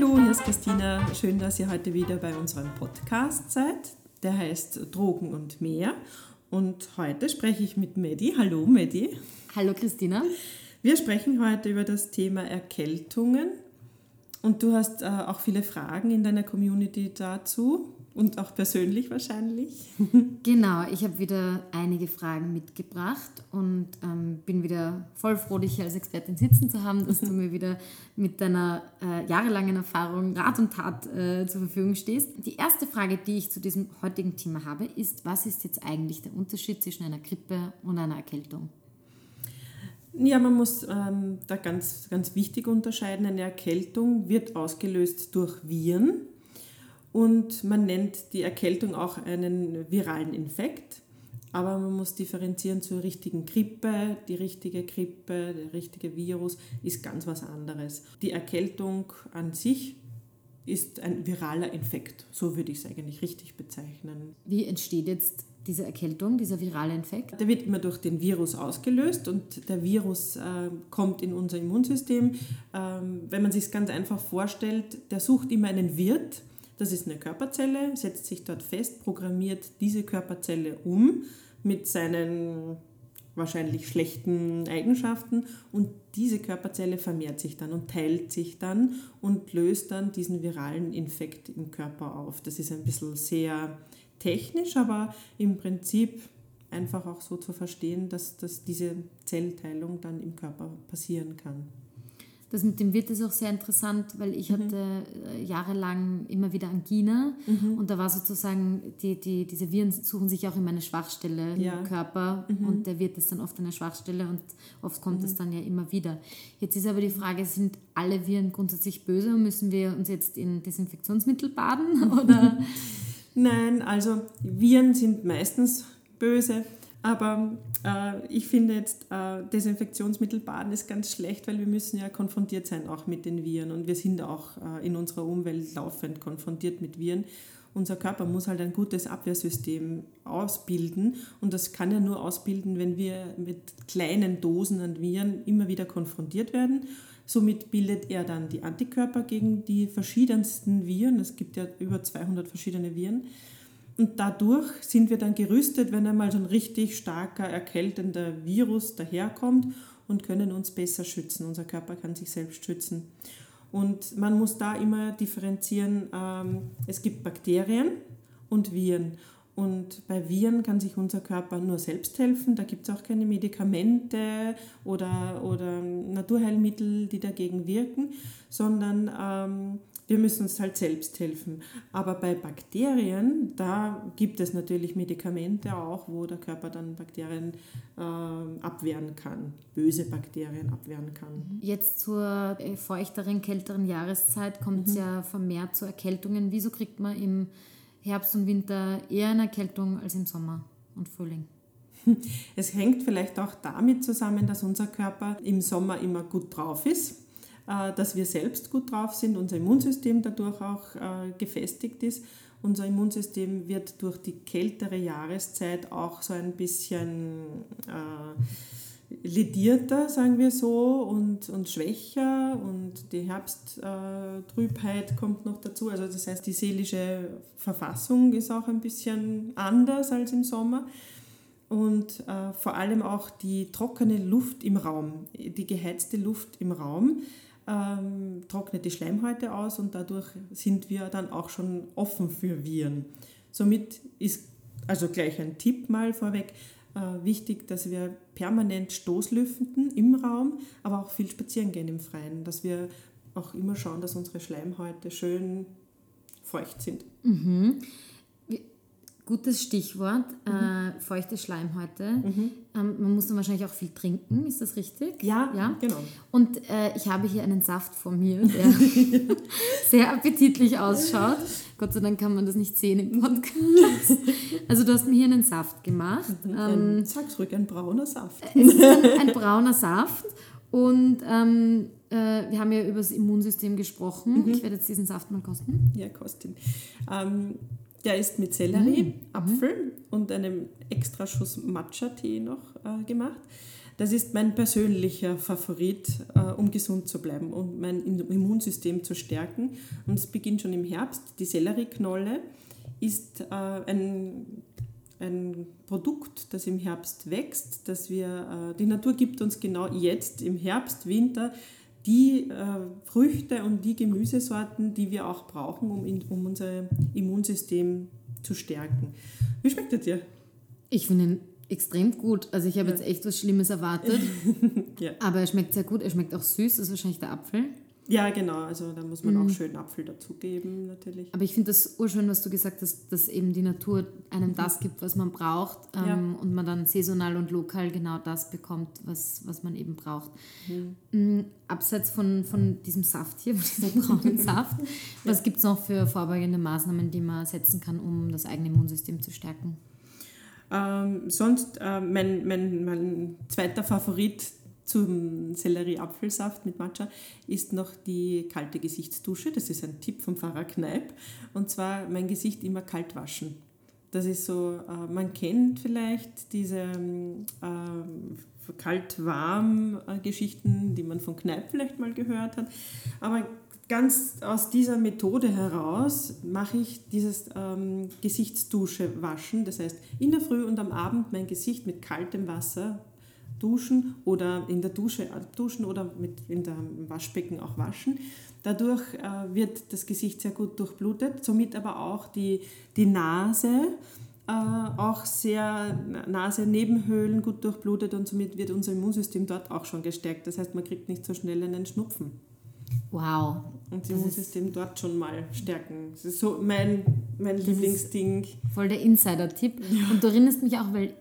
Hallo, hier ist Christina. Schön, dass ihr heute wieder bei unserem Podcast seid. Der heißt Drogen und mehr. Und heute spreche ich mit Medi. Hallo, Medi. Hallo, Christina. Wir sprechen heute über das Thema Erkältungen. Und du hast äh, auch viele Fragen in deiner Community dazu. Und auch persönlich wahrscheinlich. Genau, ich habe wieder einige Fragen mitgebracht und ähm, bin wieder voll froh, dich hier als Expertin sitzen zu haben, dass du mir wieder mit deiner äh, jahrelangen Erfahrung Rat und Tat äh, zur Verfügung stehst. Die erste Frage, die ich zu diesem heutigen Thema habe, ist, was ist jetzt eigentlich der Unterschied zwischen einer Grippe und einer Erkältung? Ja, man muss ähm, da ganz, ganz wichtig unterscheiden. Eine Erkältung wird ausgelöst durch Viren und man nennt die Erkältung auch einen viralen Infekt. Aber man muss differenzieren zur richtigen Grippe. Die richtige Grippe, der richtige Virus ist ganz was anderes. Die Erkältung an sich ist ein viraler Infekt. So würde ich es eigentlich richtig bezeichnen. Wie entsteht jetzt diese Erkältung, dieser virale Infekt? Der wird immer durch den Virus ausgelöst und der Virus äh, kommt in unser Immunsystem. Ähm, wenn man sich es ganz einfach vorstellt, der sucht immer einen Wirt das ist eine Körperzelle, setzt sich dort fest, programmiert diese Körperzelle um mit seinen wahrscheinlich schlechten Eigenschaften und diese Körperzelle vermehrt sich dann und teilt sich dann und löst dann diesen viralen Infekt im Körper auf. Das ist ein bisschen sehr technisch, aber im Prinzip einfach auch so zu verstehen, dass, dass diese Zellteilung dann im Körper passieren kann. Das mit dem Wirt ist auch sehr interessant, weil ich mhm. hatte äh, jahrelang immer wieder Angina mhm. und da war sozusagen, die, die, diese Viren suchen sich auch immer eine Schwachstelle ja. im Körper mhm. und der Wirt ist dann oft eine Schwachstelle und oft kommt es mhm. dann ja immer wieder. Jetzt ist aber die Frage, sind alle Viren grundsätzlich böse und müssen wir uns jetzt in Desinfektionsmittel baden oder? Nein, also Viren sind meistens böse aber äh, ich finde jetzt, äh, Desinfektionsmittel baden ist ganz schlecht, weil wir müssen ja konfrontiert sein auch mit den Viren und wir sind auch äh, in unserer Umwelt laufend konfrontiert mit Viren. Unser Körper muss halt ein gutes Abwehrsystem ausbilden und das kann er nur ausbilden, wenn wir mit kleinen Dosen an Viren immer wieder konfrontiert werden. Somit bildet er dann die Antikörper gegen die verschiedensten Viren. Es gibt ja über 200 verschiedene Viren. Und dadurch sind wir dann gerüstet, wenn einmal so ein richtig starker, erkältender Virus daherkommt und können uns besser schützen. Unser Körper kann sich selbst schützen. Und man muss da immer differenzieren, ähm, es gibt Bakterien und Viren. Und bei Viren kann sich unser Körper nur selbst helfen. Da gibt es auch keine Medikamente oder, oder Naturheilmittel, die dagegen wirken, sondern ähm, wir müssen uns halt selbst helfen. Aber bei Bakterien, da gibt es natürlich Medikamente auch, wo der Körper dann Bakterien äh, abwehren kann, böse Bakterien abwehren kann. Jetzt zur äh, feuchteren, kälteren Jahreszeit kommt es mhm. ja vermehrt zu Erkältungen. Wieso kriegt man im Herbst und Winter eher eine Erkältung als im Sommer und Frühling? Es hängt vielleicht auch damit zusammen, dass unser Körper im Sommer immer gut drauf ist äh, dass wir selbst gut drauf sind, unser Immunsystem dadurch auch äh, gefestigt ist. Unser Immunsystem wird durch die kältere Jahreszeit auch so ein bisschen äh, ledierter, sagen wir so, und, und schwächer und die Herbsttrübheit kommt noch dazu. Also das heißt, die seelische Verfassung ist auch ein bisschen anders als im Sommer und äh, vor allem auch die trockene Luft im Raum, die geheizte Luft im Raum ähm, trocknet die Schleimhäute aus und dadurch sind wir dann auch schon offen für Viren. Somit ist also gleich ein Tipp mal vorweg, äh, wichtig, dass wir permanent Stoßlüften im Raum, aber auch viel spazieren gehen im Freien, dass wir auch immer schauen, dass unsere Schleimhäute schön feucht sind. Mhm. Gutes Stichwort, mhm. äh, feuchte Schleimhäute. Mhm. Ähm, man muss dann wahrscheinlich auch viel trinken, ist das richtig? Ja, ja? genau. Und äh, ich habe hier einen Saft vor mir, der sehr appetitlich ausschaut. Gott sei Dank kann man das nicht sehen im Podcast. Also du hast mir hier einen Saft gemacht. Mhm. Ähm, sag's ruhig, ein brauner Saft. Es ist ein, ein brauner Saft. Und ähm, äh, wir haben ja über das Immunsystem gesprochen. Mhm. Ich werde jetzt diesen Saft mal kosten. Ja, kosten. Ähm, der ist mit Sellerie, mhm. Apfel und einem extra Schuss Matcha-Tee noch äh, gemacht. Das ist mein persönlicher Favorit, äh, um gesund zu bleiben und mein Immunsystem zu stärken. Und es beginnt schon im Herbst. Die Sellerieknolle ist äh, ein, ein Produkt, das im Herbst wächst, dass wir, äh, die Natur gibt uns genau jetzt im Herbst, Winter die äh, Früchte und die Gemüsesorten, die wir auch brauchen, um, in, um unser Immunsystem zu stärken. Wie schmeckt er dir? Ich finde ihn extrem gut. Also ich habe ja. jetzt echt was Schlimmes erwartet. ja. Aber er schmeckt sehr gut. Er schmeckt auch süß. Das ist wahrscheinlich der Apfel. Ja, genau. Also da muss man mhm. auch schön Apfel dazugeben, natürlich. Aber ich finde das urschön, was du gesagt hast, dass eben die Natur einem das gibt, was man braucht ähm, ja. und man dann saisonal und lokal genau das bekommt, was, was man eben braucht. Mhm. mhm abseits von, von diesem Saft hier, von diesem braunen Saft, was gibt es noch für vorbeugende Maßnahmen, die man setzen kann, um das eigene Immunsystem zu stärken? Ähm, sonst äh, mein, mein, mein zweiter Favorit, zum Sellerie-Apfelsaft mit Matcha ist noch die kalte Gesichtsdusche. Das ist ein Tipp vom Pfarrer Kneip. Und zwar mein Gesicht immer kalt waschen. Das ist so, äh, man kennt vielleicht diese äh, kalt-warm-Geschichten, die man von Kneip vielleicht mal gehört hat. Aber ganz aus dieser Methode heraus mache ich dieses ähm, Gesichtsdusche waschen. Das heißt, in der Früh und am Abend mein Gesicht mit kaltem Wasser duschen oder in der Dusche duschen oder mit in der Waschbecken auch waschen. Dadurch äh, wird das Gesicht sehr gut durchblutet, somit aber auch die, die Nase, äh, auch sehr Nase-Nebenhöhlen gut durchblutet und somit wird unser Immunsystem dort auch schon gestärkt. Das heißt, man kriegt nicht so schnell einen Schnupfen. Wow. Und das Immunsystem dort schon mal stärken. Das ist so mein, mein Lieblingsding. Voll der Insider-Tipp. Ja. Und du erinnerst mich auch, weil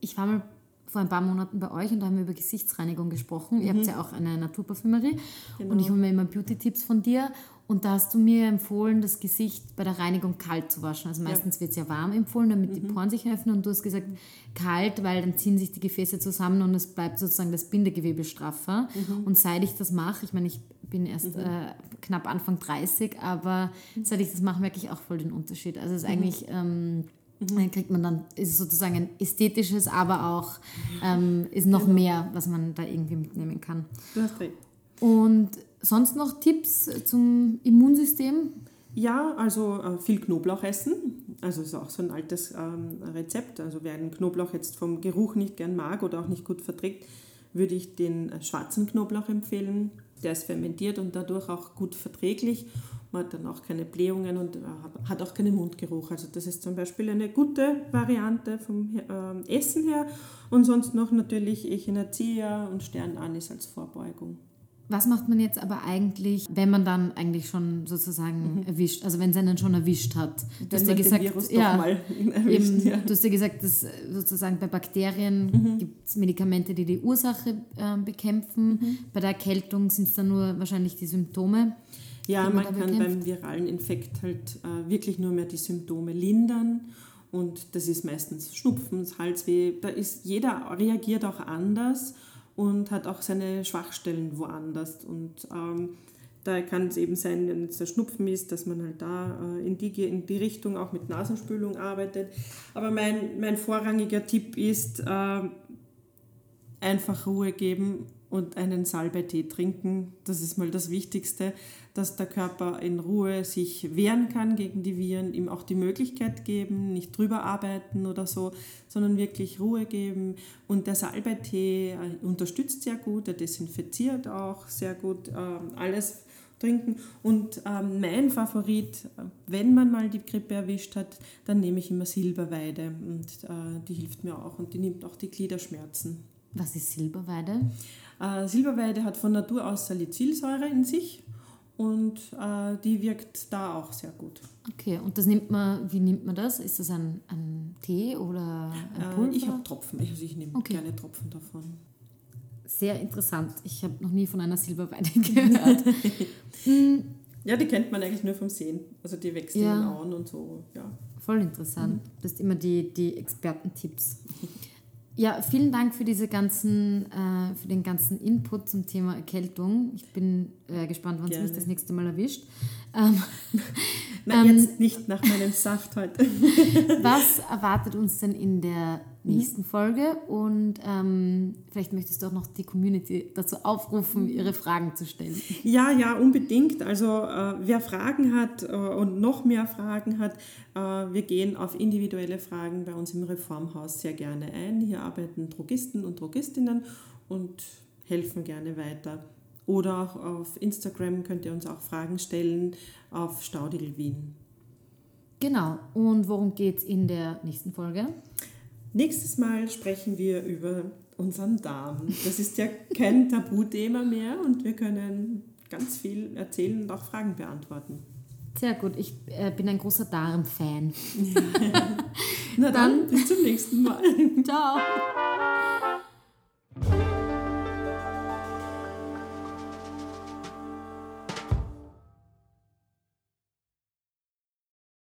ich war mal vor ein paar Monaten bei euch und da haben wir über Gesichtsreinigung gesprochen. Mhm. Ihr habt ja auch eine Naturparfümerie genau. und ich hole mir immer Beauty-Tipps von dir. Und da hast du mir empfohlen, das Gesicht bei der Reinigung kalt zu waschen. Also meistens ja. wird es ja warm empfohlen, damit mhm. die Poren sich öffnen. Und du hast gesagt, kalt, weil dann ziehen sich die Gefäße zusammen und es bleibt sozusagen das Bindegewebe straffer. Mhm. Und seit ich das mache, ich meine, ich bin erst mhm. äh, knapp Anfang 30, aber seit ich das mache, merke ich auch voll den Unterschied. Also es ist mhm. eigentlich... Ähm. Dann kriegt man dann, ist sozusagen ein ästhetisches, aber auch ähm, ist noch genau. mehr, was man da irgendwie mitnehmen kann. Du hast recht. Und sonst noch Tipps zum Immunsystem? Ja, also äh, viel Knoblauch essen. Also ist auch so ein altes ähm, Rezept. Also wer einen Knoblauch jetzt vom Geruch nicht gern mag oder auch nicht gut verträgt, würde ich den äh, schwarzen Knoblauch empfehlen. Der ist fermentiert und dadurch auch gut verträglich man hat dann auch keine Blähungen und hat auch keinen Mundgeruch. Also das ist zum Beispiel eine gute Variante vom ähm, Essen her. Und sonst noch natürlich Echinacea und Sternanis als Vorbeugung. Was macht man jetzt aber eigentlich, wenn man dann eigentlich schon sozusagen mhm. erwischt, also wenn es einen schon erwischt hat? Du hast ja gesagt, ja, erwischt, eben, ja. du hast ja gesagt, dass sozusagen bei Bakterien mhm. gibt es Medikamente, die die Ursache äh, bekämpfen. Mhm. Bei der Erkältung sind es dann nur wahrscheinlich die Symptome. Ja, man, kann bekämpft? beim viralen Infekt halt äh, wirklich nur mehr die Symptome lindern. Und das ist meistens Schnupfen, Halsweh. Da ist, jeder reagiert auch anders und hat auch seine Schwachstellen woanders. Und ähm, da kann es eben sein, wenn es der Schnupfen ist, dass man halt da äh, in, die, in die Richtung auch mit Nasenspülung arbeitet. Aber mein, mein vorrangiger Tipp ist, äh, einfach Ruhe geben und einen Salbeitee trinken. Das ist mal das Wichtigste, dass der Körper in Ruhe sich wehren kann gegen die Viren, ihm auch die Möglichkeit geben, nicht drüber arbeiten oder so, sondern wirklich Ruhe geben. Und der Salbeitee äh, unterstützt sehr gut, er desinfiziert auch sehr gut ähm, alles trinken. Und ähm, mein Favorit, wenn man mal die Grippe erwischt hat, dann nehme ich immer Silberweide und äh, die hilft mir auch und die nimmt auch die Gliederschmerzen. Was ist Silberweide? Äh, Silberweide hat von Natur aus Salicylsäure in sich und äh, die wirkt da auch sehr gut. Okay, und das nimmt man, wie nimmt man das? Ist das ein, ein Tee oder ein äh, Pulver? ich habe Tropfen, also ich nehme okay. gerne Tropfen davon. Sehr interessant. Ich habe noch nie von einer Silberweide gehört. ja, die kennt man eigentlich nur vom Sehen. Also die wächst ja. in den Auen und so, ja. Voll interessant. Mhm. Das sind immer die, die Expertentipps. Ja, vielen Dank für diese ganzen, äh, für den ganzen Input zum Thema Erkältung. Ich bin äh, gespannt, wann es mich das nächste Mal erwischt. Ähm, Nein, ähm, jetzt nicht nach meinem Saft heute. was erwartet uns denn in der nächsten mhm. Folge. Und ähm, vielleicht möchtest du auch noch die Community dazu aufrufen, mhm. ihre Fragen zu stellen. Ja, ja, unbedingt. Also äh, wer Fragen hat äh, und noch mehr Fragen hat, äh, wir gehen auf individuelle Fragen bei uns im Reformhaus sehr gerne ein. Hier arbeiten Drogisten und Drogistinnen und helfen gerne weiter. Oder auch auf Instagram könnt ihr uns auch Fragen stellen auf Staudigl Wien. Genau. Und worum geht es in der nächsten Folge? Nächstes Mal sprechen wir über unseren Darm. Das ist ja kein Tabuthema mehr und wir können ganz viel erzählen und auch Fragen beantworten. Sehr gut, ich äh, bin ein großer Darm-Fan. Na dann, dann, bis zum nächsten Mal. Ciao.